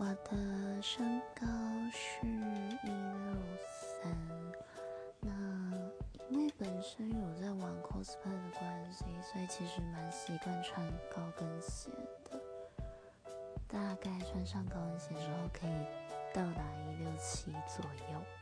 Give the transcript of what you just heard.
我的身高是一六三那因为本身有在玩 cosplay 的关系所以其实蛮习惯穿高跟鞋的。大概穿上高跟鞋之后可以到达一六七左右。